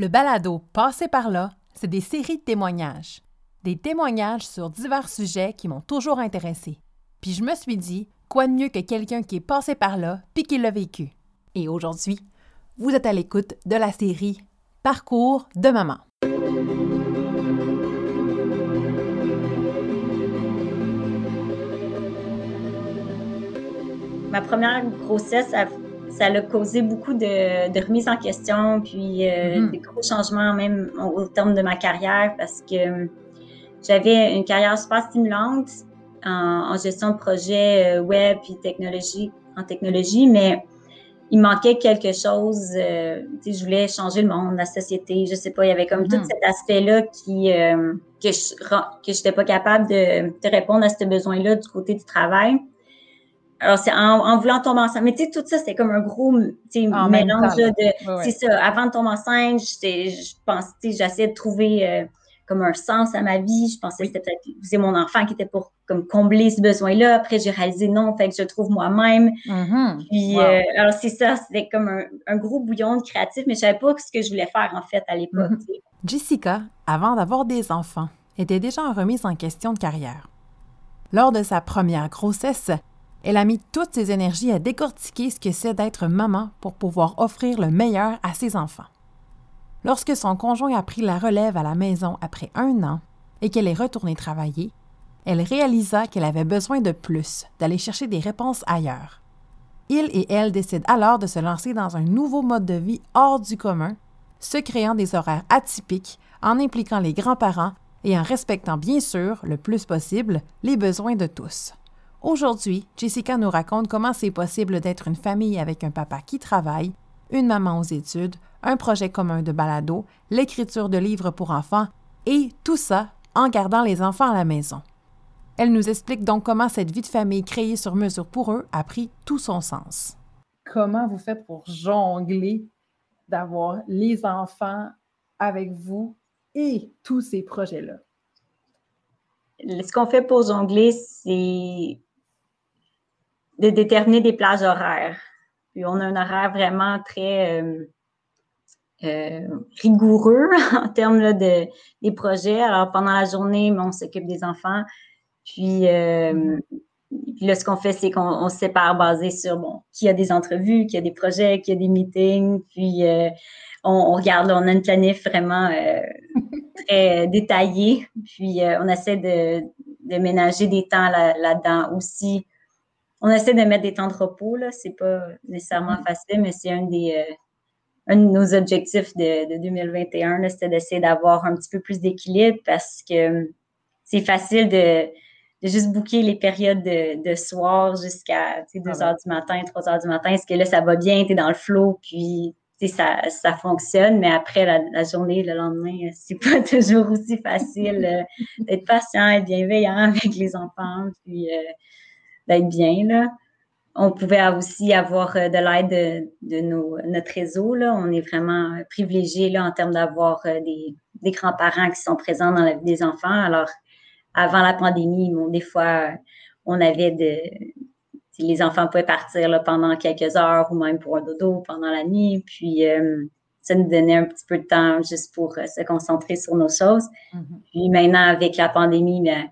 Le balado Passé par là, c'est des séries de témoignages. Des témoignages sur divers sujets qui m'ont toujours intéressé. Puis je me suis dit, quoi de mieux que quelqu'un qui est passé par là puis qui l'a vécu. Et aujourd'hui, vous êtes à l'écoute de la série Parcours de maman. Ma première grossesse, ça, ça a causé beaucoup de, de remise en question, puis euh, Mhm. des gros changements même au, au terme de ma carrière parce que euh, j'avais une carrière super stimulante en, en gestion de projet euh, web puis technologie, en technologie, mais il manquait quelque chose. euh, tu sais, je voulais changer le monde, la société, je sais pas. Il y avait comme Mhm. tout cet aspect-là qui que je que j'étais pas capable de, de répondre à ce besoin-là du côté du travail. Alors, c'est en, en voulant tomber enceinte. Mais tu sais, tout ça, c'était comme un gros mélange là, de. C'est ça. Avant de tomber enceinte, je pense, j'essayais de trouver euh, comme un sens à ma vie. Je pensais que c'était peut-être c'est mon enfant qui était pour comme combler ce besoin-là. Après, j'ai réalisé non, fait que je trouve moi-même. Mhm. Puis, Wow. euh, alors c'est ça, c'était comme un, un gros bouillon de créatif, mais je savais pas ce que je voulais faire en fait à l'époque. Mhm. sais. Jessica, avant d'avoir des enfants, était déjà en remise en question de carrière. Lors de sa première grossesse, elle a mis toutes ses énergies à décortiquer ce que c'est d'être maman pour pouvoir offrir le meilleur à ses enfants. Lorsque son conjoint a pris la relève à la maison après un an et qu'elle est retournée travailler, elle réalisa qu'elle avait besoin de plus, d'aller chercher des réponses ailleurs. Il et elle décident alors de se lancer dans un nouveau mode de vie hors du commun se créant des horaires atypiques en impliquant les grands-parents et en respectant bien sûr, le plus possible, les besoins de tous. Aujourd'hui, Jessica nous raconte comment c'est possible d'être une famille avec un papa qui travaille, une maman aux études, un projet commun de balado, l'écriture de livres pour enfants et tout ça en gardant les enfants à la maison. Elle nous explique donc comment cette vie de famille créée sur mesure pour eux a pris tout son sens. Comment vous faites pour jongler d'avoir les enfants avec vous et tous ces projets-là? Ce qu'on fait pour jongler, c'est de déterminer des plages horaires. Puis on a un horaire vraiment très euh, euh, rigoureux en termes de des projets. Alors pendant la journée, on s'occupe des enfants. Puis, euh, là, ce qu'on fait, c'est qu'on on se sépare basé sur bon, qui a des entrevues, qui a des projets, qui a des meetings. Puis on, regarde, on a une planif vraiment très détaillée. Puis on essaie de, de ménager des temps là- là-dedans aussi. On essaie de mettre des temps de repos, là. C'est pas nécessairement Mhm. facile, mais c'est un des euh, un de nos objectifs de, de 2021, là, c'était d'essayer d'avoir un petit peu plus d'équilibre parce que c'est facile de, de juste booker les périodes de, de soir jusqu'à tu sais, 2 Ah ouais. heures du matin, 3 heures du matin. Est-ce que là, ça va bien, tu es dans le flow, puis ça, ça fonctionne, mais après la, la journée, le lendemain, euh, c'est pas toujours aussi facile euh, d'être patient et bienveillant avec les enfants, puis euh, d'être bien, là. On pouvait aussi avoir euh, de l'aide de, de nos, notre réseau. Là. On est vraiment euh, privilégiés là, en termes d'avoir euh, des, des grands-parents qui sont présents dans la vie des enfants. Alors, avant la pandémie, bon, des fois, on avait de. Les enfants pouvaient partir là, pendant quelques heures ou même pour un dodo pendant la nuit. Puis, euh, ça nous donnait un petit peu de temps juste pour euh, se concentrer sur nos choses. Mhm. Puis maintenant, avec la pandémie, ben,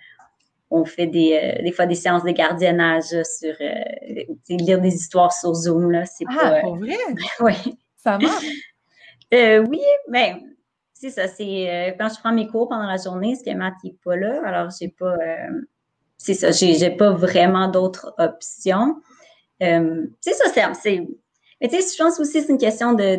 on fait des, euh, des fois des séances de gardiennage là, sur euh, lire des histoires sur Zoom. Là, c'est Ah, pas. pour vrai? ouais. Ça marche? Euh, oui, mais c'est ça. C'est euh, quand je prends mes cours pendant la journée, ce que Matt n'est pas là, alors j'ai pas. euh, c'est ça, j'ai j'ai pas vraiment d'autres options. Euh, c'est ça, c'est. c'est- Mais tu sais, je pense aussi que c'est une question de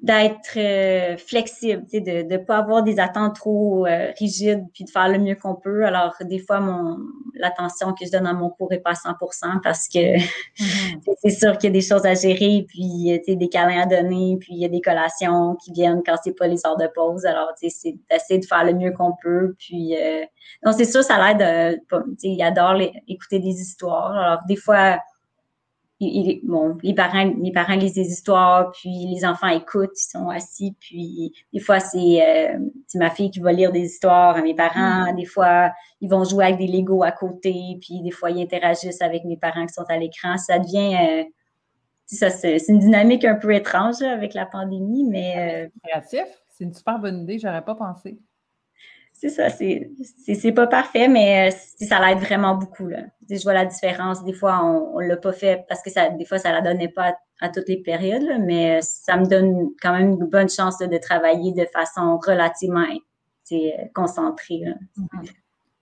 d'être euh, flexible, de ne pas avoir des attentes trop euh, rigides, puis de faire le mieux qu'on peut. Alors, des fois, mon l'attention que je donne à mon cours n'est pas à 100% parce que Mhm. c'est- sûr qu'il y a des choses à gérer, puis euh, tu sais, des câlins à donner, puis il y a des collations qui viennent quand c'est pas les heures de pause. Alors, tu sais, c'est d'essayer de faire le mieux qu'on peut. Puis, euh, donc, c'est sûr, ça l'aide. euh, pas- tu sais, il adore les- écouter des histoires. Alors, des fois, il- il- bon, les parents, les parents lisent des histoires, puis les enfants écoutent, ils sont assis, puis des fois, c'est euh, ma fille qui va lire des histoires à mes parents. Des fois, ils vont jouer avec des Legos à côté, puis des fois, ils interagissent avec mes parents qui sont à l'écran. Ça devient, euh, ça, c'est une dynamique un peu étrange avec la pandémie, mais. Euh, créatif, c'est une super bonne idée, j'aurais pas pensé. C'est ça, c'est pas parfait, mais euh, ça l'aide vraiment beaucoup. Là. Je vois la différence. Des fois, on ne l'a pas fait parce que des fois, ça la donnait pas à, toutes les périodes, mais ça me donne quand même une bonne chance de travailler de façon relativement concentrée. Mm-hmm.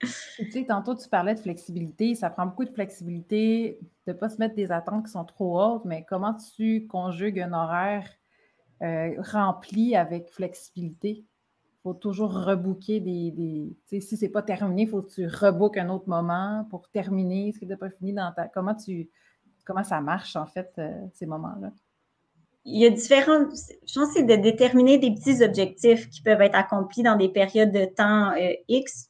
Tu sais, tantôt, tu parlais de flexibilité. Ça prend beaucoup de flexibilité de ne pas se mettre des attentes qui sont trop hautes, mais comment tu conjugues un horaire euh, rempli avec flexibilité? Faut toujours rebooker des. des si ce n'est pas terminé, il faut que tu rebookes un autre moment pour terminer ce qui n'est pas fini dans ta. Comment tu. Comment ça marche, en fait, euh, ces moments-là? il y a différentes. Je pense que c'est de déterminer des petits objectifs qui peuvent être accomplis dans des périodes de temps euh, X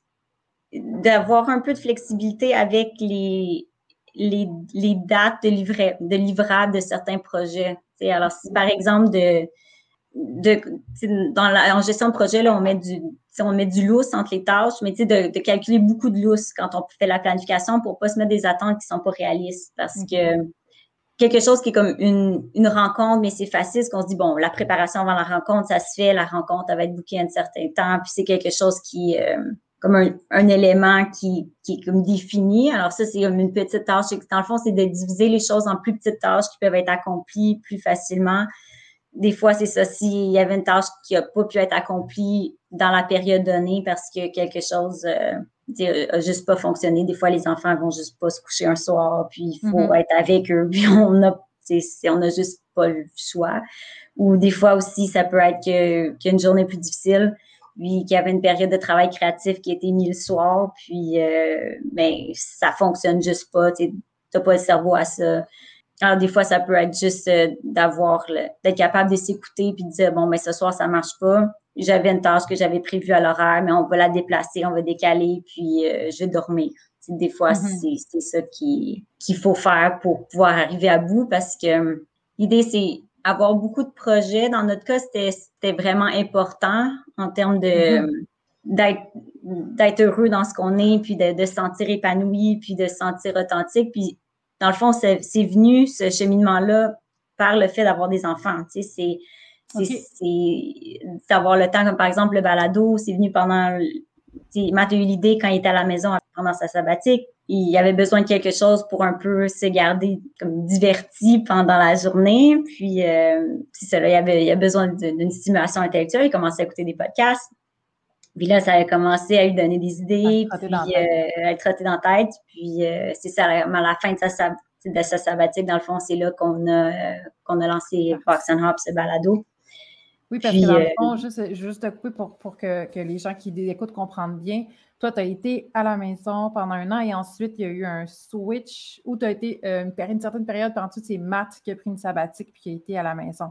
d'avoir un peu de flexibilité avec les, les, les dates de, livret, de livrable de certains projets. alors, si par exemple, de, de, dans la, en gestion de projet, là, on met du, on met du lousse entre les tâches, mais de, de calculer beaucoup de lousse quand on fait la planification pour pas se mettre des attentes qui sont pas réalistes. Parce que quelque chose qui est comme une, une rencontre, mais c'est facile, qu'on se dit, bon, la préparation avant la rencontre, ça se fait, la rencontre, elle va être bookée un certain temps, puis c'est quelque chose qui, euh, comme un, élément qui, qui, est comme défini. Alors ça, c'est comme une petite tâche. Dans le fond, c'est de diviser les choses en plus petites tâches qui peuvent être accomplies plus facilement. Des fois, c'est ça. S'il y avait une tâche qui n'a pas pu être accomplie dans la période donnée parce que quelque chose euh, a juste pas fonctionné. Des fois, les enfants vont juste pas se coucher un soir, puis il faut mm-hmm. être avec eux, puis on a, on a juste pas le choix. Ou des fois aussi, ça peut être qu'il y a une journée plus difficile puis qu'il y avait une période de travail créatif qui était mise le soir, puis euh, mais ça fonctionne juste pas, tu n'as pas le cerveau à ça. Alors, des fois, ça peut être juste euh, d'avoir, d'être capable de s'écouter puis de dire, bon, mais ce soir, ça marche pas. J'avais une tâche que j'avais prévue à l'horaire, mais on va la déplacer, on va décaler, puis euh, je vais dormir. des fois, mm-hmm. c'est ça qu'il faut faire pour pouvoir arriver à bout parce que l'idée, c'est avoir beaucoup de projets. Dans notre cas, c'était vraiment important en termes de mm-hmm. d'être heureux dans ce qu'on est, puis de, se sentir épanoui, puis de se sentir authentique. Puis, dans le fond, c'est venu, ce cheminement-là, par le fait d'avoir des enfants. Tu sais, c'est d'avoir le temps, comme par exemple le balado, c'est venu pendant... Matt a eu l'idée quand il était à la maison pendant sa sabbatique il avait besoin de quelque chose pour un peu se garder comme diverti pendant la journée. Puis, euh, ça, il, avait, il avait besoin d'une stimulation intellectuelle. Il commençait à écouter des podcasts. Puis là, ça a commencé à lui donner des idées, puis euh, à être trotté dans la tête. Puis euh, c'est ça, à la fin de sa, de sa sabbatique, dans le fond, c'est là qu'on a, euh, qu'on a lancé Fox and Hops, ce balado. Oui, parce que dans le fond, juste, juste pour, pour que, que, les gens qui écoutent comprennent bien, toi, tu as été à la maison pendant un an et ensuite, il y a eu un switch où tu as été euh, une, certaine période, puis ensuite, c'est Matt qui a pris une sabbatique puis qui a été à la maison.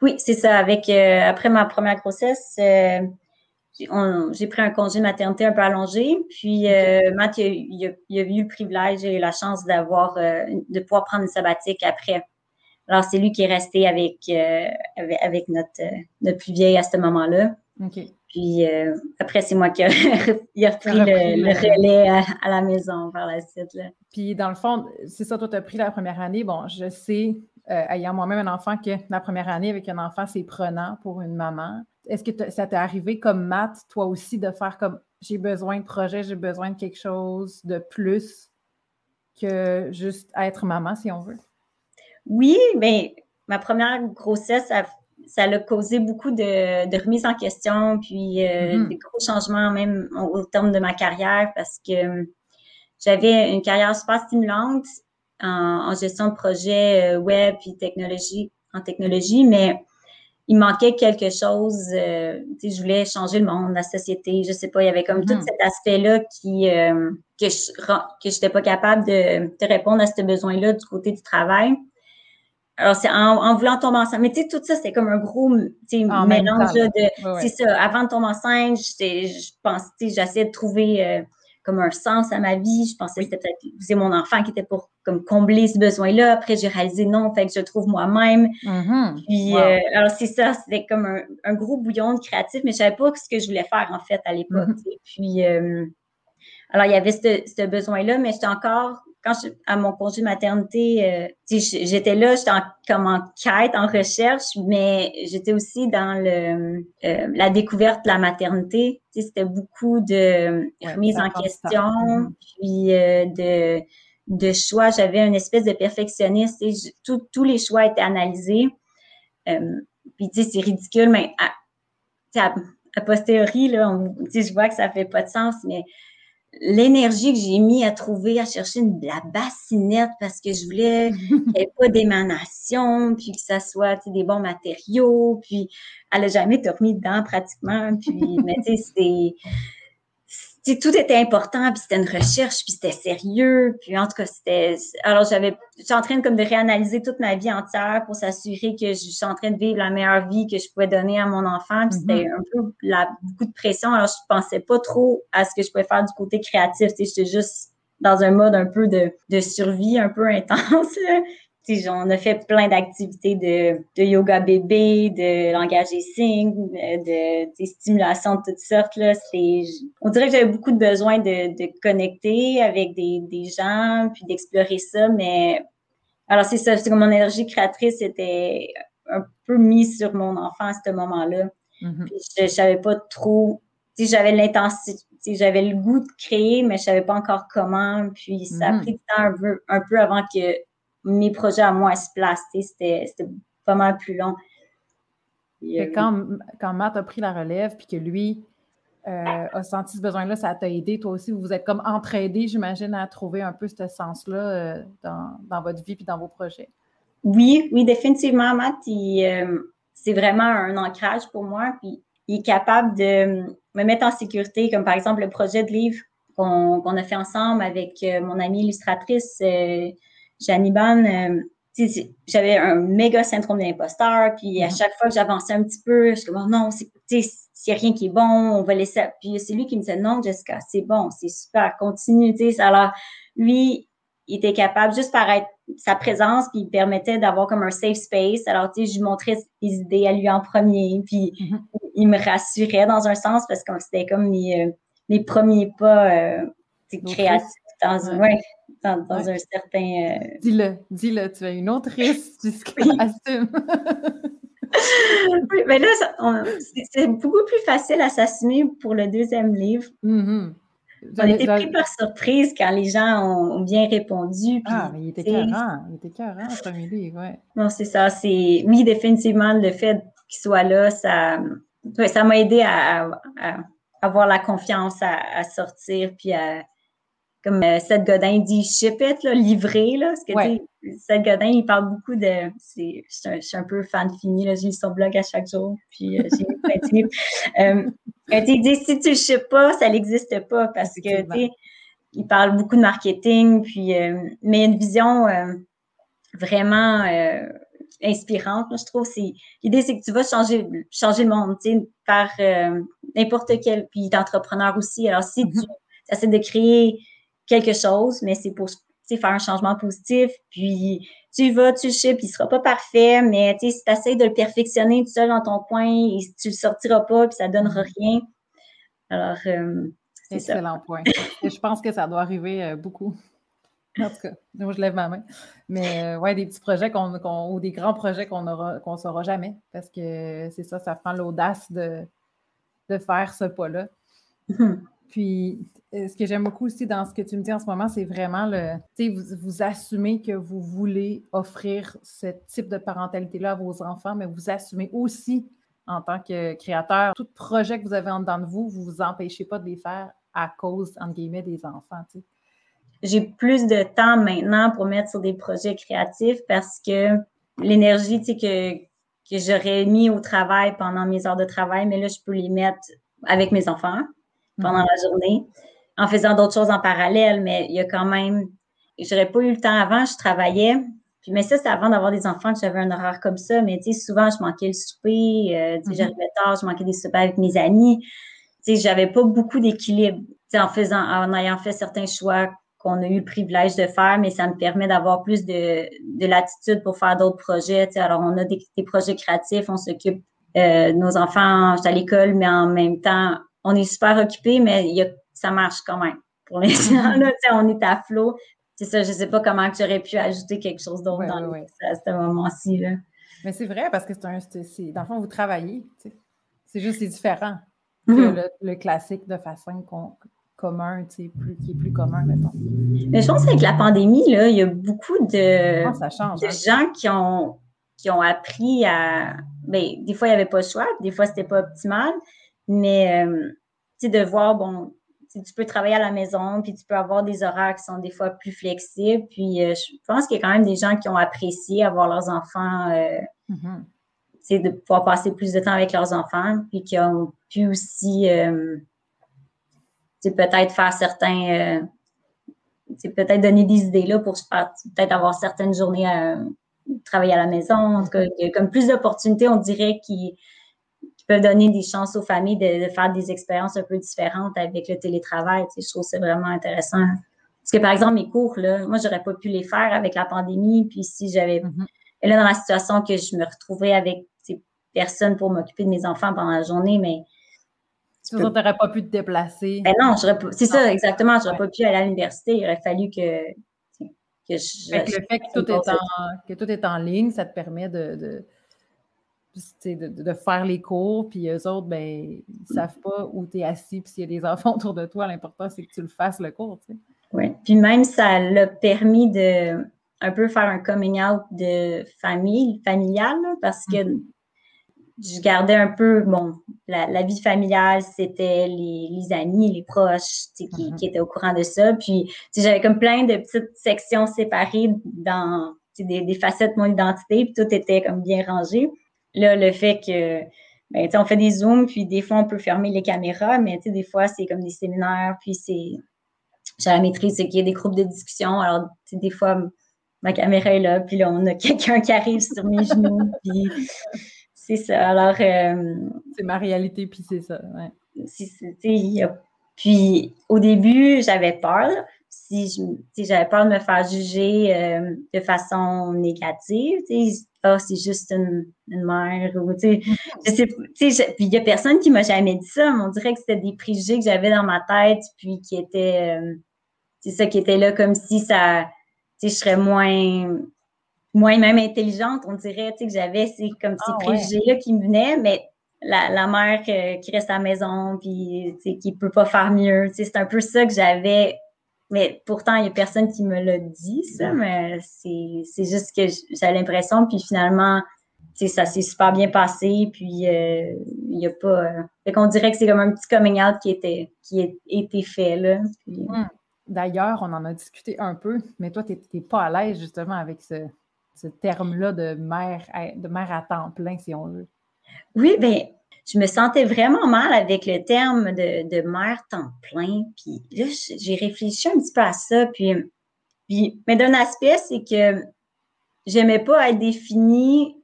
Oui, c'est ça. Avec, euh, après ma première grossesse, euh, j'ai pris un congé de maternité un peu allongé. Puis Matt, il a, eu le privilège et la chance d'avoir, de pouvoir prendre une sabbatique après. Alors, c'est lui qui est resté avec, avec, notre, notre plus vieille à ce moment-là. Puis euh, après, c'est moi qui ai repris le, relais à, la maison par la suite. Puis dans le fond, c'est ça, toi, tu as pris la première année. Bon, je sais, euh, ayant moi-même un enfant, que la première année avec un enfant, c'est prenant pour une maman. Est-ce que ça t'est arrivé comme Matt, toi aussi, de faire comme j'ai besoin de projet, j'ai besoin de quelque chose de plus que juste être maman, si on veut? Oui, mais ma première grossesse, a ça a causé beaucoup de, de remise en question, puis euh, mm-hmm. des gros changements même au, terme de ma carrière parce que euh, j'avais une carrière super stimulante en, gestion de projet euh, web et technologie, en technologie, mais il manquait quelque chose. sais, je voulais changer le monde, la société, je sais pas. Il y avait comme tout mm-hmm. cet aspect-là qui que je que j'étais pas capable de, de répondre à ce besoin-là du côté du travail. Alors, c'est en, voulant tomber enceinte. Mais tu sais, tout ça, c'était comme un gros mélange de. C'est ça. Avant de tomber enceinte, je pense, j'essayais de trouver euh, comme un sens à ma vie. Je pensais que c'était peut-être c'est mon enfant qui était pour comme combler ce besoin-là. Après, j'ai réalisé non, fait que je trouve moi-même. Mm-hmm. Puis, euh, alors, c'est ça, c'était comme un, gros bouillon de créatif, mais je savais pas ce que je voulais faire, en fait, à l'époque. Mm-hmm. Puis, euh, alors, il y avait ce, ce besoin-là, mais j'étais encore quand je, à mon congé de maternité, euh, j'étais là, j'étais en, comme en quête, en recherche, mais j'étais aussi dans le euh, la découverte de la maternité. C'était beaucoup de remise en question, mm-hmm. puis euh, de de choix. J'avais une espèce de perfectionniste et tous les choix étaient analysés. Puis tu sais, c'est ridicule, mais à, à, posteriori, là, on, je vois que ça fait pas de sens, mais l'énergie que j'ai mis à trouver, à chercher une, la bassinette parce que je voulais qu'il n'y ait pas d'émanation, puis que ça soit des bons matériaux, puis elle a jamais dormi dedans pratiquement, puis mais tu sais, tout était important, puis c'était une recherche, puis c'était sérieux, puis en tout cas, c'était... Alors, j'avais... suis en train de, comme de réanalyser toute ma vie entière pour s'assurer que je suis en train de vivre la meilleure vie que je pouvais donner à mon enfant, puis c'était mm-hmm. un peu la, beaucoup de pression, alors je pensais pas trop à ce que je pouvais faire du côté créatif, tu sais, j'étais juste dans un mode un peu de, de survie un peu intense, on a fait plein d'activités de, de, yoga bébé, de langage des signes, de, de stimulation de toutes sortes. Là. On dirait que j'avais beaucoup de besoin de, de connecter avec des, des gens, puis d'explorer ça, mais alors c'est ça, c'est comme mon énergie créatrice était un peu mise sur mon enfant à ce moment-là. Mm-hmm. je, ne savais pas trop, j'avais l'intensité, j'avais le goût de créer, mais je savais pas encore comment. Puis ça a mm-hmm. pris du temps un peu, un peu avant que mes projets à moi se placent. C'était pas mal plus long. Euh, quand, quand Matt a pris la relève, puis que lui euh, a senti ce besoin-là, ça t'a aidé. Toi aussi, vous vous êtes comme entraidés, j'imagine, à trouver un peu ce sens-là euh, dans, dans, votre vie puis dans vos projets? Oui, oui, définitivement, Matt. c'est vraiment un ancrage pour moi. Puis il est capable de me mettre en sécurité, comme par exemple le projet de livre qu'on a fait ensemble avec mon amie illustratrice Janiban, euh, j'avais un méga syndrome d'imposteur, puis à mm-hmm. chaque fois que j'avançais un petit peu, je suis comme, oh non, c'est rien qui est bon, on va laisser. Puis c'est lui qui me disait, non, Jessica, c'est bon, c'est super, continue, tu sais. Alors, lui, il était capable, juste par être sa présence, puis il permettait d'avoir comme un safe space. Alors, tu sais, je lui montrais ses idées à lui en premier, puis mm-hmm. il me rassurait dans un sens parce que c'était comme mes, euh, premiers pas euh, créatifs dans, ouais dans, un certain. Euh, dis-le, dis-le, tu as une autrice, tu assumes. oui, mais là, c'est beaucoup plus facile à s'assumer pour le deuxième livre. Mm-hmm. On était pris par surprise quand les gens ont, bien répondu. ah, mais il était carré, il était carré, le premier livre, ouais. Non, c'est ça. C'est oui, définitivement, le fait qu'il soit là, ça, ça m'a aidé à, avoir la confiance à, à sortir puis à, comme euh, Seth Godin dit ship it, là, livrer, là, parce que Seth Godin, il parle beaucoup de. Je suis un, peu fan fini, là, je lis son blog à chaque jour, puis euh, j'ai. Euh, il dit si tu ne ships pas, ça n'existe pas, parce que il parle beaucoup de marketing, puis mais une vision vraiment inspirante, je trouve. L'idée, c'est que tu vas changer, changer le monde, tu sais, par n'importe quel, puis d'entrepreneur aussi. Alors, si mm-hmm. tu essaies de créer quelque chose, mais c'est pour faire un changement positif. Puis tu vas, tu le sais, puis il sera pas parfait, mais si tu essaies de le perfectionner tout seul dans ton coin, tu le sortiras pas, puis ça donnera mm-hmm. rien. Alors, euh, c'est Excellent point. je pense que ça doit arriver euh, beaucoup. En tout cas, moi, je lève ma main. Mais euh, ouais, des petits projets qu'on, ou des grands projets qu'on aura, qu'on saura jamais. Parce que c'est ça, ça prend l'audace de, de faire ce pas-là. Mm-hmm. Puis, euh, ce que j'aime beaucoup aussi dans ce que tu me dis en ce moment, c'est vraiment le, tu sais, vous, assumez que vous voulez offrir ce type de parentalité-là à vos enfants, mais vous assumez aussi en tant que créateur, tout projet que vous avez en dedans de vous, vous vous empêchez pas de les faire à cause, entre guillemets, des enfants. J'ai plus de temps maintenant pour mettre sur des projets créatifs parce que l'énergie, tu sais, que, que j'aurais mis au travail pendant mes heures de travail, mais là, je peux les mettre avec mes enfants pendant la journée en faisant d'autres choses en parallèle, mais il y a quand même, j'aurais pas eu le temps avant, je travaillais. Puis, mais ça, c'est avant d'avoir des enfants que j'avais un horaire comme ça. Mais tu sais, souvent, je manquais le souper, euh, tu sais, j'arrivais tard, je manquais des soupers avec mes amis. Tu sais, j'avais pas beaucoup d'équilibre, tu sais, en faisant, en ayant fait certains choix qu'on a eu le privilège de faire, mais ça me permet d'avoir plus de, de latitude pour faire d'autres projets. Tu sais, alors, on a des, projets créatifs, on s'occupe euh, de nos enfants, à l'école, mais en même temps, on est super occupé, mais il y a, ça marche quand même. Pour l'instant, on est à flot. c'est ça, je sais pas comment tu aurais pu ajouter quelque chose d'autre dans à ce moment-ci. Mais c'est vrai parce que c'est un. dans le fond, vous travaillez. C'est juste c'est différent que mm-hmm. le, classique de façon commun, plus, qui est plus commun, mettons. Mais je pense qu'avec la pandémie, là, il y a beaucoup de, ah, de hein. gens qui ont, qui ont appris à. Bien, des fois, il n'y avait pas le choix, des fois, c'était pas optimal, mais euh, de voir, bon, tu peux travailler à la maison, puis tu peux avoir des horaires qui sont des fois plus flexibles. Puis euh, je pense qu'il y a quand même des gens qui ont apprécié avoir leurs enfants, euh, mm-hmm. de pouvoir passer plus de temps avec leurs enfants, puis qui ont pu aussi euh, peut-être faire certains. Euh, peut-être donner des idées là pour peut-être avoir certaines journées à travailler à la maison. En tout cas, il y a comme plus d'opportunités, on dirait, qui, donner des chances aux familles de, faire des expériences un peu différentes avec le télétravail. je trouve que c'est vraiment intéressant. Parce que, par exemple, mes cours, là, moi, j'aurais pas pu les faire avec la pandémie. Puis si j'avais... Mm-hmm. là, dans la situation que je me retrouvais avec ces personnes pour m'occuper de mes enfants pendant la journée, mais... Tu n'aurais pas pu te déplacer. Ben non, j'aurais pas... C'est ça, exactement. J'aurais pas pu aller à l'université. Il aurait fallu que... que je, le fait que tout, est en, que tout est en ligne, ça te permet de de, de, faire les cours, puis eux autres, ben, ils savent pas où tu es assis, puis s'il y a des enfants autour de toi, l'important, c'est que tu le fasses, le cours, tu sais. Oui, puis même, ça l'a permis de un peu faire un coming out de famille, familiale, parce que mm-hmm. je gardais un peu, bon, la, vie familiale, c'était les, les, amis, les proches, qui, mm-hmm. qui, étaient au courant de ça, puis j'avais comme plein de petites sections séparées dans des, des facettes de mon identité, puis tout était comme bien rangé. Là, le fait que, ben, on fait des zooms, puis des fois, on peut fermer les caméras, mais des fois, c'est comme des séminaires, puis c'est. J'ai la maîtrise, c'est qu'il y a des groupes de discussion. Alors, des fois, ma caméra est là, puis là, on a quelqu'un qui arrive sur mes genoux, puis c'est ça. Alors. Euh, c'est ma réalité, puis c'est ça. Ouais. Puis, au début, j'avais peur si j'avais peur de me faire juger euh, de façon négative, ah, c'est juste une, mère, ou, tu sais, puis il y a personne qui m'a jamais dit ça, mais on dirait que c'était des préjugés que j'avais dans ma tête, puis qui étaient, euh, c'est ça qui était là comme si ça, tu sais, je serais moins, moins même intelligente, on dirait, tu sais, que j'avais c'est comme ces ah, préjugés-là qui me venaient, mais la, la mère euh, qui reste à la maison, puis, tu sais, qui peut pas faire mieux, tu sais, c'est un peu ça que j'avais mais pourtant, il n'y a personne qui me l'a dit, ça, mais c'est juste que j'ai l'impression, puis finalement, ça s'est super bien passé, puis euh, il n'y a pas. Euh, fait qu'on dirait que c'est comme un petit coming out qui, était, qui a été fait, là. Hmm. D'ailleurs, on en a discuté un peu, mais toi, tu n'es pas à l'aise justement avec ce, ce terme-là de mère, de mère à temps plein, si on veut. Oui, bien, je me sentais vraiment mal avec le terme de, mère temps plein. Puis là, j'ai réfléchi un petit peu à ça. Puis, puis mais d'un aspect, c'est que j'aimais pas être définie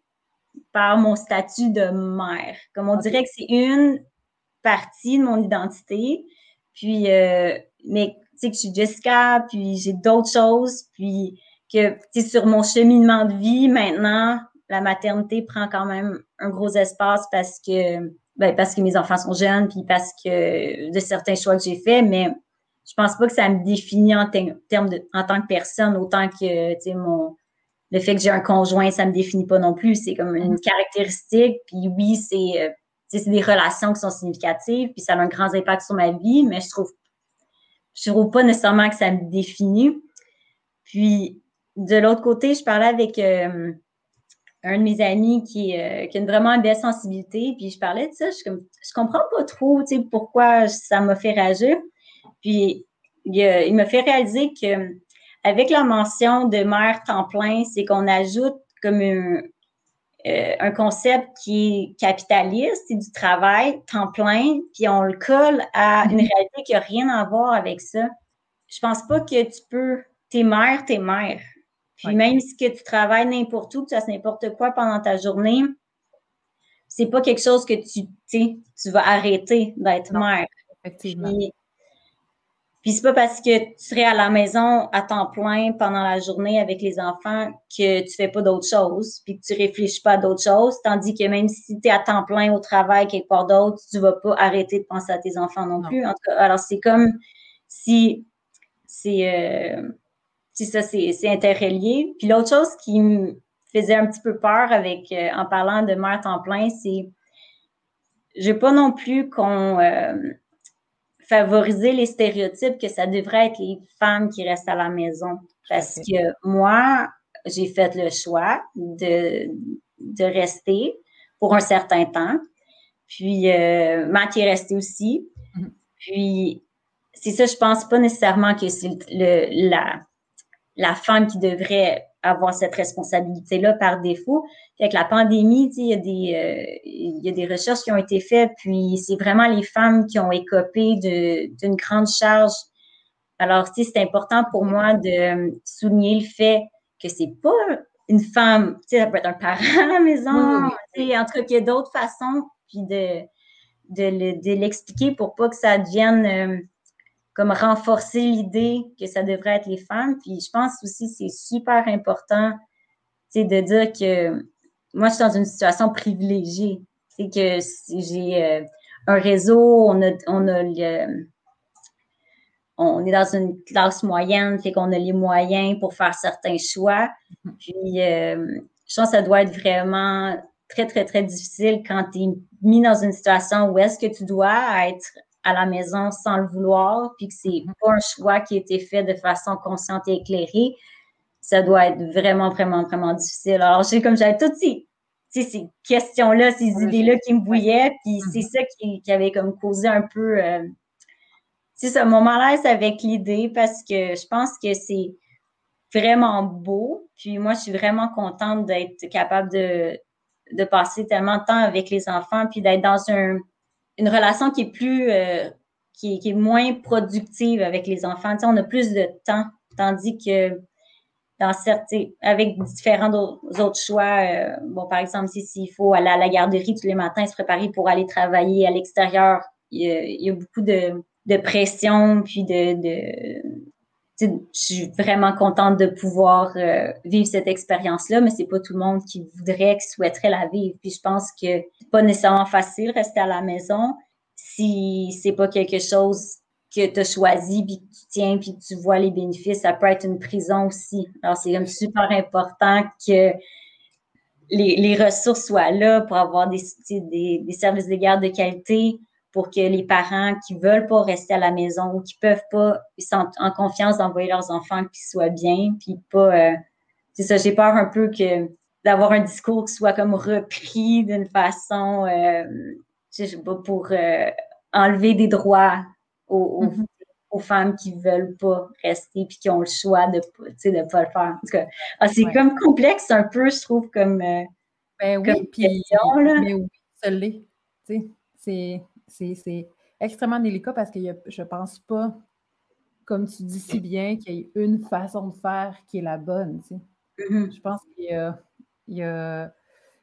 par mon statut de mère. Comme on dirait que c'est une partie de mon identité. Puis, euh, mais tu sais que je suis Jessica, puis j'ai d'autres choses, puis que tu sur mon cheminement de vie maintenant, la maternité prend quand même un gros espace parce que ben, parce que mes enfants sont jeunes, puis parce que de certains choix que j'ai faits, mais je pense pas que ça me définit en termes de en tant que personne autant que tu sais mon le fait que j'ai un conjoint, ça me définit pas non plus. C'est comme une mm-hmm. caractéristique. Puis oui, c'est euh, c'est des relations qui sont significatives, puis ça a un grand impact sur ma vie, mais je trouve je trouve pas nécessairement que ça me définit. Puis de l'autre côté, je parlais avec euh, un de mes amis qui, euh, qui a une vraiment belle sensibilité, puis je parlais de ça, je, comme, je comprends pas trop, tu sais, pourquoi ça m'a fait réagir. Puis il, m'a fait réaliser que avec la mention de mère temps plein, c'est qu'on ajoute comme un, euh, un concept qui est capitaliste, c'est du travail temps plein, puis on le colle à une mm-hmm. réalité qui n'a rien à voir avec ça. Je pense pas que tu peux, t'es mère, t'es mère. Puis même si que tu travailles n'importe où, que tu fasses n'importe quoi pendant ta journée, c'est pas quelque chose que tu, tu vas arrêter d'être mère. Effectivement. Puis, c'est pas parce que tu serais à la maison à temps plein pendant la journée avec les enfants que tu fais pas d'autres choses, puis que tu réfléchis pas à d'autres choses, tandis que même si tu es à temps plein au travail quelque part d'autre, tu vas pas arrêter de penser à tes enfants non, plus. En tout cas, alors c'est comme si c'est euh, ça, c'est interrelié. Puis l'autre chose qui me faisait un petit peu peur avec, euh, en parlant de mère temps plein, c'est, je veux pas non plus qu'on euh, favoriser les stéréotypes que ça devrait être les femmes qui restent à la maison. Parce que moi, j'ai fait le choix de, de rester pour un certain temps. Puis, euh, Matt est resté aussi. Mm-hmm. Puis, c'est ça, je pense pas nécessairement que c'est le, la, la femme qui devrait avoir cette responsabilité-là par défaut. Avec la pandémie, il y, a des, euh, il y a des recherches qui ont été faites, puis c'est vraiment les femmes qui ont écopé d'une grande charge. Alors, c'est important pour moi de souligner le fait que c'est pas une femme, ça peut être un parent à la maison, en tout cas, qu'il y a d'autres façons, puis de, de l'expliquer pour pas que ça devienne euh, comme renforcer l'idée que ça devrait être les femmes. Puis je pense aussi c'est super important, de dire que moi, je suis dans une situation privilégiée. C'est que j'ai euh, un réseau, on a, on a on est dans une classe moyenne, fait qu'on a les moyens pour faire certains choix. Mm-hmm. Puis, euh, je pense que ça doit être vraiment très, très, très difficile quand tu es mis dans une situation où est-ce que tu dois être à la maison sans le vouloir, puis que c'est mm-hmm. pas un choix qui a été fait de façon consciente et éclairée, ça doit être vraiment, vraiment, vraiment difficile. Alors, je sais comme j'avais toutes ces, ces questions-là, ces idées-là qui me bouillaient, puis c'est mm-hmm. ça qui, avait comme causé un peu, euh, c'est ça, mon malaise avec l'idée, parce que je pense que c'est vraiment beau, puis moi, je suis vraiment contente d'être capable de, de passer tellement de temps avec les enfants, puis d'être dans un une relation qui est plus, euh, qui, est, moins productive avec les enfants. On a plus de temps, tandis que dans certains, avec différents autres choix, euh, bon, par exemple, s'il faut aller à la garderie tous les matins, se préparer pour aller travailler à l'extérieur, il, y a beaucoup de, de pression, puis de je suis vraiment contente de pouvoir euh, vivre cette expérience-là, mais c'est pas tout le monde qui voudrait, qui souhaiterait la vivre. Puis je pense que c'est pas nécessairement facile rester à la maison si c'est pas quelque chose que tu as choisi, puis que tu tiens, puis que tu vois les bénéfices. Ça peut être une prison aussi. Alors, c'est comme super important que les, ressources soient là pour avoir des services de garde de qualité, pour que les parents qui veulent pas rester à la maison ou qui peuvent pas, ils sont en confiance d'envoyer leurs enfants qu'ils soient bien, puis pas. Euh, c'est ça, j'ai peur un peu que d'avoir un discours qui soit comme repris d'une façon, euh, je sais pas, pour euh, enlever des droits mm-hmm. aux, femmes qui veulent pas rester puis qui ont le choix de de pas le faire. En tout cas, ah, c'est comme complexe un peu, je trouve, comme. ben oui, puis. Mais oui, ça l'est. C'est c'est extrêmement délicat parce que je ne pense pas, comme tu dis si bien, qu'il y ait une façon de faire qui est la bonne. Mm-hmm. Je pense qu'il y a,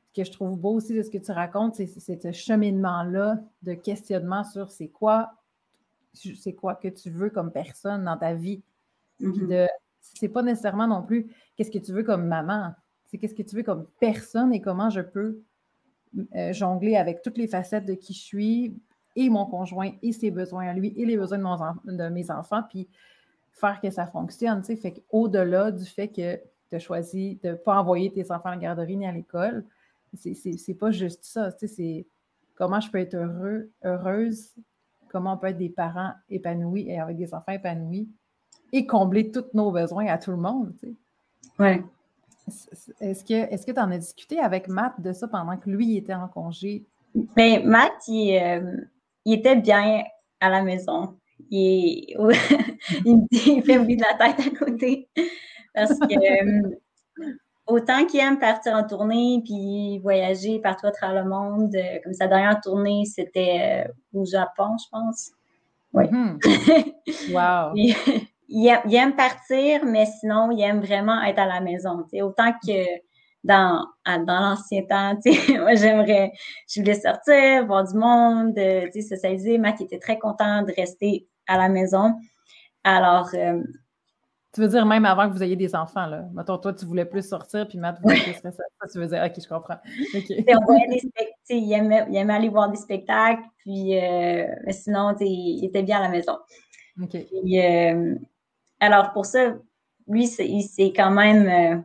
ce que je trouve beau aussi de ce que tu racontes, c'est ce cheminement-là de questionnement sur c'est quoi, c'est quoi que tu veux comme personne dans ta vie. Mm c'est pas nécessairement non plus qu'est-ce que tu veux comme maman, c'est qu'est-ce que tu veux comme personne et comment je peux euh, jongler avec toutes les facettes de qui je suis, et mon conjoint et ses besoins à lui et les besoins de, mes enfants, puis faire que ça fonctionne. Tu sais. Fait qu'au-delà du fait que tu as choisi de ne pas envoyer tes enfants à la garderie ni à l'école, c'est pas juste ça. Tu sais, c'est comment je peux être heureux, heureuse, comment on peut être des parents épanouis et avec des enfants épanouis et combler tous nos besoins à tout le monde. Tu sais. Ouais. Est-ce que tu en as discuté avec Matt de ça pendant que lui était en congé? Mais ben, Matt, il, euh, il était bien à la maison. Il, il, fait bruit de la tête à côté. Parce que euh, autant qu'il aime partir en tournée puis voyager partout à travers le monde, euh, comme sa dernière tournée, c'était euh, au Japon, je pense. Oui. Mm-hmm. wow. il, aime, partir, mais sinon, il aime vraiment être à la maison. Autant que dans, dans l'ancien temps, tu sais, moi, j'aimerais, je voulais sortir, voir du monde, euh, tu sais, socialiser. Matt était très content de rester à la maison. Alors. Euh, tu veux dire même avant que vous ayez des enfants, là? Mettons, toi, tu voulais plus sortir, puis Matt voulait plus. Ça, tu veux dire, OK, je comprends. on voyait des il aimait, il aimait aller voir des spectacles, puis euh, mais sinon, il était bien à la maison. OK. alors, pour ça, lui, il s'est quand même.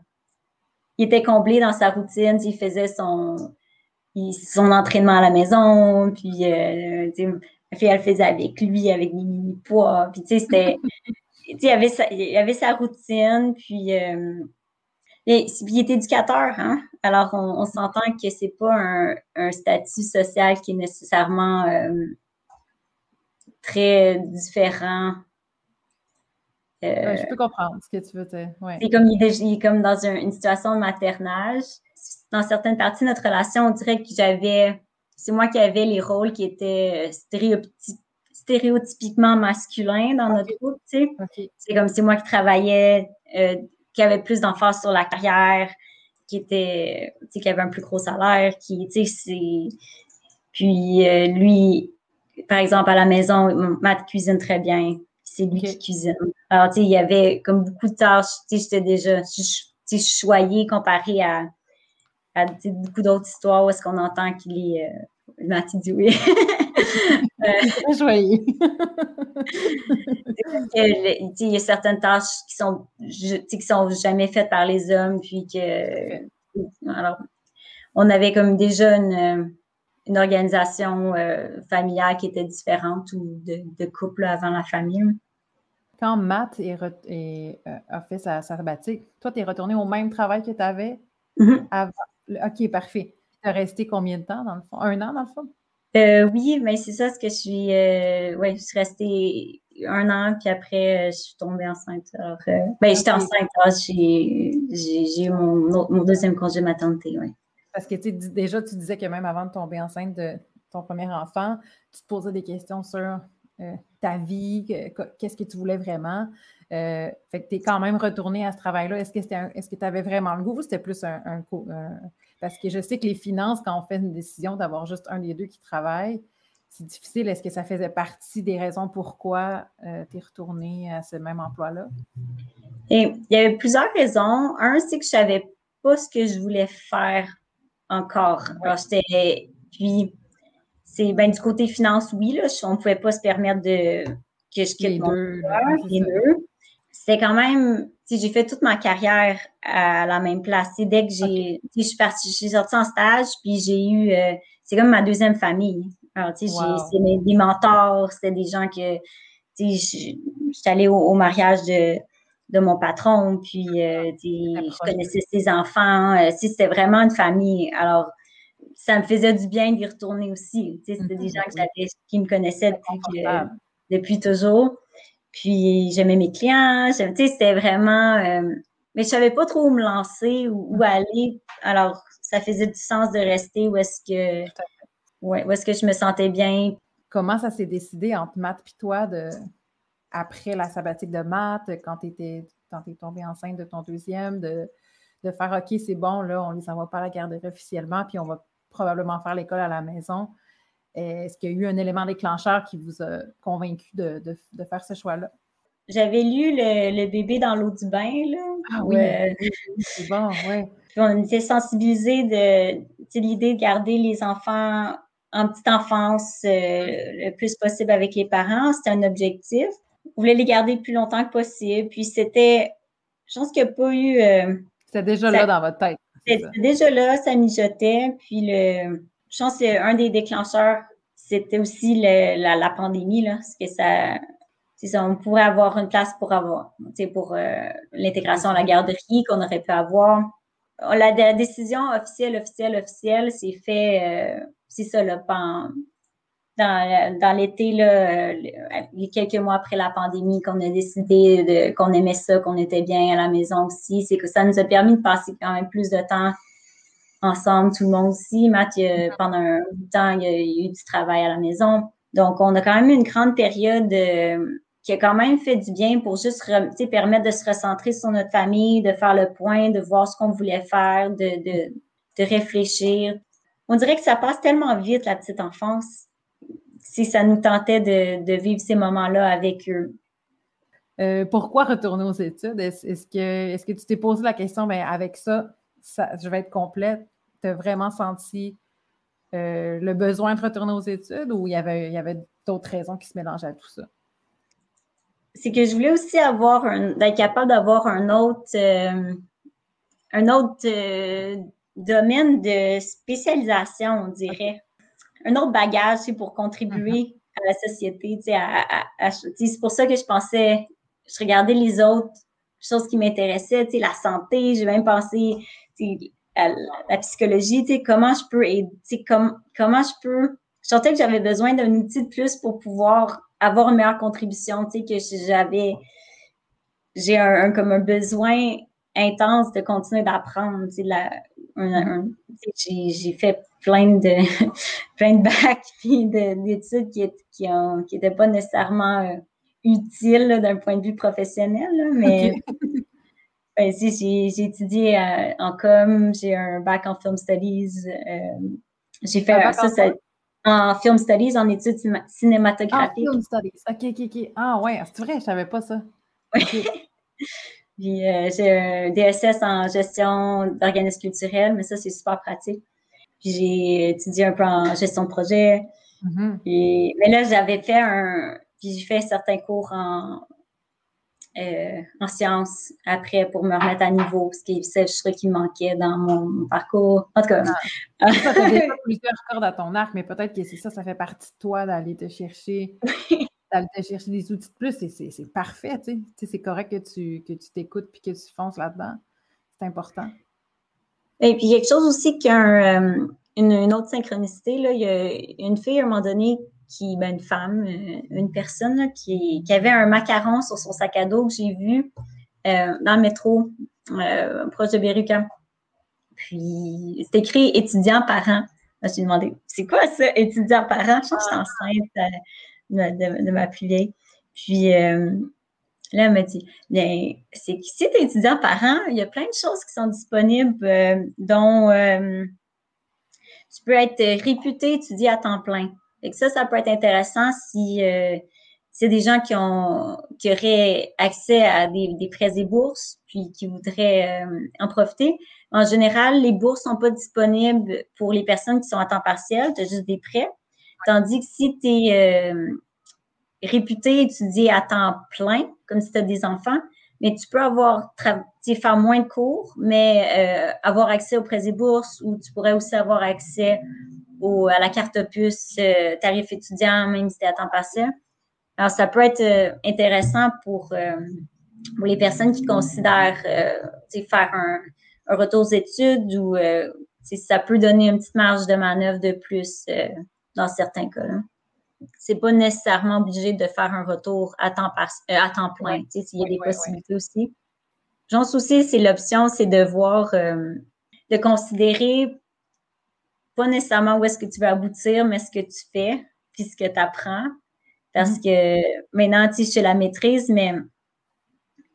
Euh, il était comblé dans sa routine. Il faisait son, son entraînement à la maison. Puis, euh, fille, elle faisait avec lui, avec des mini-poids. Puis, tu sais, c'était. il, avait sa, il avait sa routine. Puis. Euh, et, il est éducateur, hein? Alors, on, s'entend que c'est pas un, statut social qui est nécessairement très différent euh, je peux comprendre ce que tu veux dire. C'est comme il est, comme dans une situation de maternage. Dans certaines parties de notre relation, on dirait que j'avais. C'est moi qui avais les rôles qui étaient euh, stéréotypiquement masculins dans notre groupe. Tu sais. C'est comme c'est moi qui travaillais, euh, qui avait plus d'emphase sur la carrière, qui était, tu sais, qui avait un plus gros salaire, qui, tu sais, c'est. Puis lui, par exemple, à la maison, Matt cuisine très bien c'est lui qui cuisine. Alors, tu sais, il y avait comme beaucoup de tâches. Tu sais, j'étais déjà choyée comparé à, à beaucoup d'autres histoires où est-ce qu'on entend qu'il est euh, Mathieu oui. euh, il y a certaines tâches qui sont, qui sont jamais faites par les hommes, puis que. Alors, on avait comme déjà une, une organisation euh, familiale qui était différente ou de, de couple avant la famille quand Matt est euh, a fait sa, sabbatique, toi, tu es retourné au même travail que tu avais mm-hmm. avant? OK, parfait. Tu as resté combien de temps, dans le fond? Un an, dans le fond? Euh, oui, mais c'est ça, ce que je suis. Euh, ouais, je suis restée un an, puis après, je suis tombée enceinte. Alors, ben, j'étais enceinte, j'ai eu mon, mon, deuxième congé maternité, oui. Parce que déjà, tu disais que même avant de tomber enceinte de ton premier enfant, tu te posais des questions sur euh, ta vie, qu'est-ce que tu voulais vraiment. Euh, fait que tu es quand même retourné à ce travail-là. Est-ce que est-ce que tu avais vraiment le goût ou c'était plus un, Parce que je sais que les finances, quand on fait une décision d'avoir juste un des deux qui travaille, c'est difficile. Est-ce que ça faisait partie des raisons pourquoi euh, tu es retourné à ce même emploi-là? il y avait plusieurs raisons. Un, c'est que je ne savais pas ce que je voulais faire encore. puis c'est ben, du côté finance, oui, là, on ne pouvait pas se permettre de que je quitte mon deux, les deux. C'est quand même, j'ai fait toute ma carrière à la même place. dès que j'ai, je suis partie, je suis sortie en stage, puis j'ai eu, euh, c'est comme ma deuxième famille. Alors, tu sais, c'est des mentors, c'était des gens que, tu sais, je suis allée au, mariage de, de mon patron, puis euh, je connaissais ses enfants. Euh, c'était vraiment une famille. Alors, ça me faisait du bien d'y retourner aussi. Tu sais, c'était des mhm. gens qui me connaissaient depuis, depuis toujours. Puis j'aimais mes clients. Tu sais, c'était vraiment. Euh, mais je savais pas trop où me lancer ou où mhm. aller. Alors, ça faisait du sens de rester où est-ce que. Ouais, où est-ce que je me sentais bien. Comment ça s'est décidé entre Matt et toi de après la sabbatique de maths, quand tu étais quand es tombée enceinte de ton deuxième, de, de faire OK, c'est bon, là, on les envoie pas à la garderie officiellement, puis on va probablement faire l'école à la maison. Est-ce qu'il y a eu un élément déclencheur qui vous a convaincu de, faire ce choix-là? J'avais lu le, bébé dans l'eau du bain, là. Ah oui, c'est bon, oui. on était sensibilisés de l'idée de garder les enfants en petite enfance euh, le plus possible avec les parents. C'était un objectif. On voulait les garder le plus longtemps que possible. Puis c'était, je pense qu'il n'y a pas eu. Euh, c'était déjà là dans votre tête. Déjà là, ça mijotait. Puis le, je pense que un des déclencheurs, c'était aussi la, pandémie, là, parce que ça, ça, on pourrait avoir une place pour avoir, pour euh, l'intégration à la garderie qu'on aurait pu avoir. La, décision officielle, officielle, officielle, c'est fait, euh, c'est ça, là, dans, dans l'été, là, quelques mois après la pandémie, qu'on a décidé qu'on aimait ça, qu'on était bien à la maison aussi, c'est que ça nous a permis de passer quand même plus de temps ensemble, tout le monde aussi. Matt, pendant un temps, il y a, eu du travail à la maison. Donc, on a quand même eu une grande période euh, qui a quand même fait du bien pour juste permettre de se recentrer sur notre famille, de faire le point, de voir ce qu'on voulait faire, de, de, de réfléchir. On dirait que ça passe tellement vite, la petite enfance si ça nous tentait de, vivre ces moments-là avec eux? Euh, pourquoi retourner aux études? Est-ce que, est que tu t'es posé la question, mais avec ça, je vais être complète? Tu as vraiment senti euh, le besoin de retourner aux études ou il y avait, il y avait d'autres raisons qui se mélangeaient à tout ça? c'est que je voulais aussi avoir un, d'être capable d'avoir un autre, euh, un autre domaine de spécialisation, on dirait. Un autre bagage pour contribuer mm-hmm. à la société. c'est pour ça que je pensais, je regardais les autres choses qui m'intéressaient, la santé, j'ai même pensé à la psychologie, comment je peux aider, comment je peux. Je sentais que j'avais besoin d'un outil de plus pour pouvoir avoir une meilleure contribution, que j'avais, j'ai un, comme un besoin intense de continuer d'apprendre, j'ai fait plein de, plein de bacs puis d'études qui, qui, qui étaient pas nécessairement euh, utiles d'un point de vue professionnel, mais ben, j'ai étudié euh, en com, j'ai un bac en film studies, euh, j'ai fait ça, ça, en film studies, en études cinématographiques. Ah, film studies. OK, OK, OK. Ah, ouais, c'est vrai, je savais pas ça. Puis euh, j'ai un DSS en gestion d'organismes culturels, mais ça, c'est super pratique. Puis j'ai étudié un peu en gestion de projet. Mm-hmm. mais là, j'avais fait un. Puis j'ai fait certains cours en, euh, en sciences après pour me remettre à niveau, ce qui c'est ce qui me manquait dans mon, parcours. En tout cas. Ah. tu as plusieurs cordes à ton arc, mais peut-être que c'est ça, ça fait partie de toi d'aller te chercher. d'aller te chercher des outils de plus, c'est parfait, tu sais. C'est correct que tu que tu t'écoutes puis que tu fonces là-dedans. C'est important. Et puis, quelque chose aussi qui a euh, une, autre synchronicité, là, il y a une fille à un moment donné qui, ben, une femme, euh, une personne qui, avait un macaron sur son sac à dos que j'ai vu euh, dans le métro euh, proche de Berruca. Puis c'est écrit étudiant parent. Je me suis demandé, c'est quoi ça, étudiant parent? Je pense que je suis enceinte de, de, ma plus Puis là, elle m'a dit, bien, c'est que si tu es étudiant parent, il y a plein de choses qui sont disponibles, dont tu peux être réputé étudier à temps plein. Et ça, ça peut être intéressant si euh, c'est des gens qui ont qui auraient accès à des, des prêts et bourses, puis qui voudraient euh, en profiter. En général, les bourses sont pas disponibles pour les personnes qui sont à temps partiel, tu as juste des prêts. Tandis que si tu es euh, réputé étudier à temps plein, comme si tu as des enfants, mais tu peux avoir faire moins de cours, mais euh, avoir accès aux prêts et bourses, ou tu pourrais aussi avoir accès à la carte puce euh, tarif étudiant, même si tu à temps partiel. Alors, ça peut être intéressant pour, pour, les personnes qui considèrent faire un, un, retour aux études ou ça peut donner une petite marge de manœuvre de plus dans certains cas. Ce n'est pas nécessairement obligé de faire un retour à temps, à temps plein. Il y a des possibilités aussi. J'en soucie, c'est l'option, c'est de voir, de considérer pas nécessairement où est-ce que tu veux aboutir, mais ce que tu fais, puis ce que tu apprends. Parce mm-hmm. que maintenant, tu sais, je la maîtrise, mais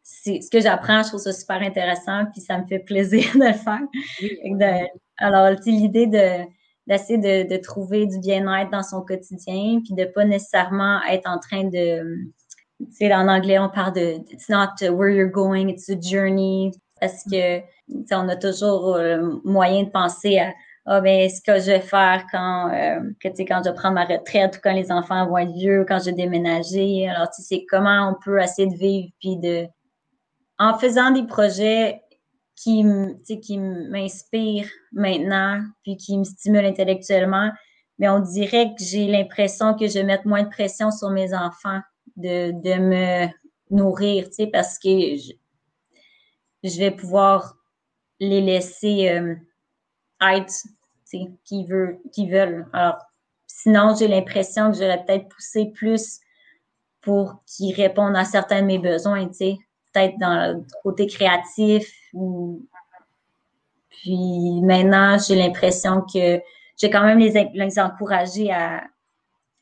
ce que j'apprends, je trouve ça super intéressant, puis ça me fait plaisir de le faire. alors, l'idée de d'essayer de, trouver du bien-être dans son quotidien, puis de pas nécessairement être en train de, tu sais, en anglais, on parle de it's not where you're going, it's a journey, parce que, on a toujours euh, moyen de penser à ah ben ce que je vais faire quand euh, que, quand je prendre ma retraite ou quand les enfants vont être vieux, quand je vais déménager. Alors, tu sais, comment on peut essayer de vivre puis de en faisant des projets qui, m'inspirent maintenant puis qui me stimulent intellectuellement, mais on dirait que j'ai l'impression que je vais mettre moins de pression sur mes enfants de, de me nourrir, parce que je, je vais pouvoir les laisser euh, être qui, qui veulent. Alors, sinon, j'ai l'impression que j'aurais peut-être poussé plus pour qu'ils répondent à certains de mes besoins, tu sais, peut-être dans le côté créatif puis maintenant, j'ai l'impression que j'ai quand même les, les encourager à,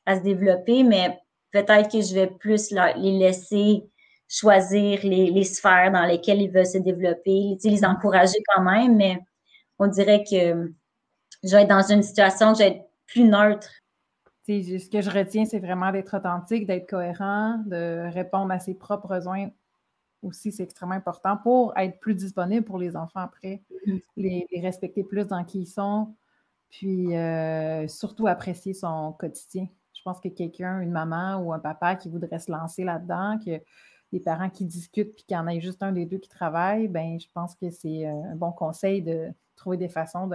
à, se développer, mais peut-être que je vais plus les laisser choisir les, les, sphères dans lesquelles ils veulent se développer, tu les encourager quand même, mais on dirait que je vais être dans une situation que je vais être plus neutre. ce que je retiens, c'est vraiment d'être authentique, d'être cohérent, de répondre à ses propres besoins aussi, c'est extrêmement important pour être plus disponible pour les enfants après, mm-hmm. les, respecter plus dans qui ils sont, puis euh, surtout apprécier son quotidien. Je pense que quelqu'un, une maman ou un papa qui voudrait se lancer là-dedans, que des parents qui discutent puis qu'il y en ait juste un des deux qui travaille, ben je pense que c'est euh, un bon conseil de trouver des façons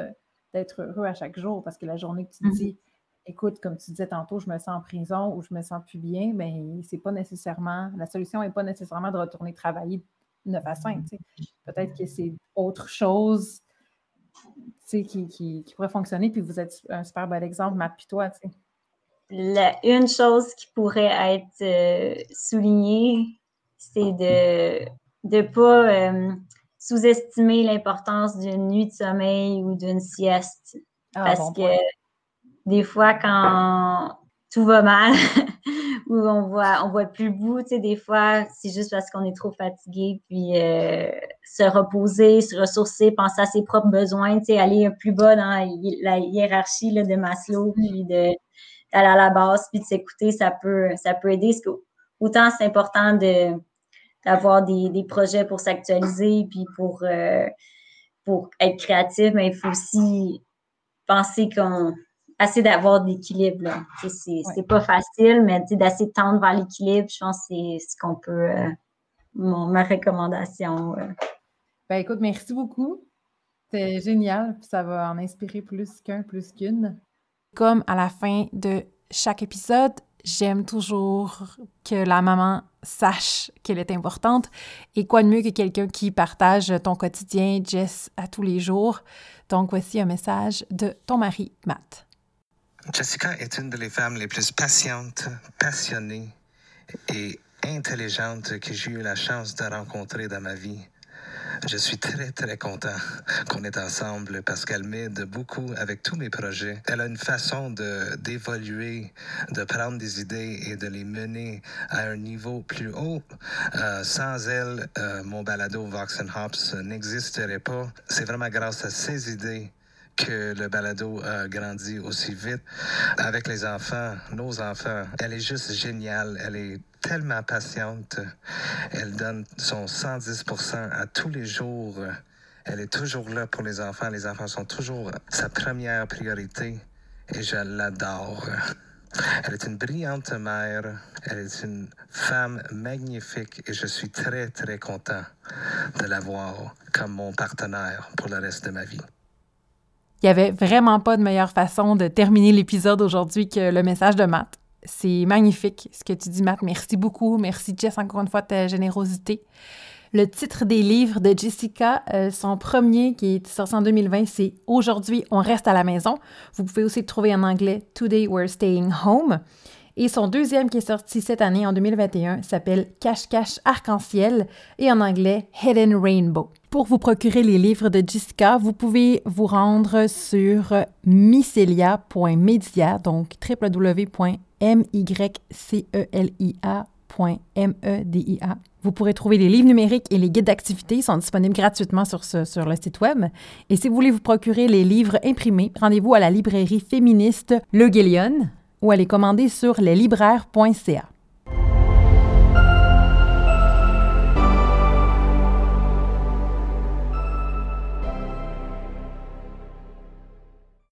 d'être heureux à chaque jour parce que la journée que tu te mmh dis, écoute, comme tu disais tantôt, je me sens en prison ou je me sens plus bien, ben c'est pas nécessairement, la solution n'est pas nécessairement de retourner travailler 9 à 5. Peut-être que c'est autre chose qui, qui, qui, pourrait fonctionner, puis vous êtes un super bel exemple, Matt, puis toi. La, une chose qui pourrait être euh, soulignée, c'est de ne pas euh, sous-estimer l'importance d'une nuit de sommeil ou d'une sieste. Ah, parce que des fois, quand tout va mal, ou on voit, on voit plus le bout, tu sais, des fois, c'est juste parce qu'on est trop fatigué, puis euh, se reposer, se ressourcer, penser à ses propres besoins, tu sais, aller plus bas dans la hiérarchie là, de Maslow, puis de d'aller à la base, puis de s'écouter, ça peut, ça peut aider. autant c'est important de d'avoir des, des, projets pour s'actualiser, puis pour, euh, pour être créatif, mais il faut aussi penser qu'on assez d'avoir de l'équilibre. C'est pas facile, mais d'assez tendre vers l'équilibre, je pense que c'est ce qu'on peut. Euh, ma recommandation. Euh. Ben écoute, merci beaucoup. C'est génial. Ça va en inspirer plus qu'un, plus qu'une. Comme à la fin de chaque épisode, j'aime toujours que la maman sache qu'elle est importante. Et quoi de mieux que quelqu'un qui partage ton quotidien, Jess, à tous les jours? Donc voici un message de ton mari, Matt. Jessica est une des femmes les plus patientes, passionnées et intelligentes que j'ai eu la chance de rencontrer dans ma vie. Je suis très, très content qu'on est ensemble parce qu'elle m'aide beaucoup avec tous mes projets. Elle a une façon d'évoluer, de, prendre des idées et de les mener à un niveau plus haut. Euh, sans elle, euh, mon balado Vox and Hops n'existerait pas. C'est vraiment grâce à ses idées que le balado a grandi aussi vite avec les enfants, nos enfants. Elle est juste géniale. Elle est tellement patiente. Elle donne son 110 à tous les jours. Elle est toujours là pour les enfants. Les enfants sont toujours sa première priorité et je l'adore. Elle est une brillante mère, elle est une femme magnifique et je suis très très content de l'avoir comme mon partenaire pour le reste de ma vie. Il n'y avait vraiment pas de meilleure façon de terminer l'épisode aujourd'hui que le message de Matt. C'est magnifique ce que tu dis, Matt. Merci beaucoup. Merci, Jess, encore une fois, de ta générosité. Le titre des livres de Jessica, euh, son premier qui est sorti en 2020, c'est Aujourd'hui, on reste à la maison. Vous pouvez aussi le trouver en anglais Today, we're staying home. Et son deuxième qui est sorti cette année, en 2021, s'appelle Cache-Cache Arc-en-Ciel et en anglais Hidden Rainbow. Pour vous procurer les livres de Jessica, vous pouvez vous rendre sur mycelia.media, donc www.mycelia.media. Vous pourrez trouver les livres numériques et les guides d'activité. Sont disponibles gratuitement sur, le site web. Et si vous voulez vous procurer les livres imprimés, rendez-vous à la librairie féministe Le Guélion ou les commander sur leslibraires.ca.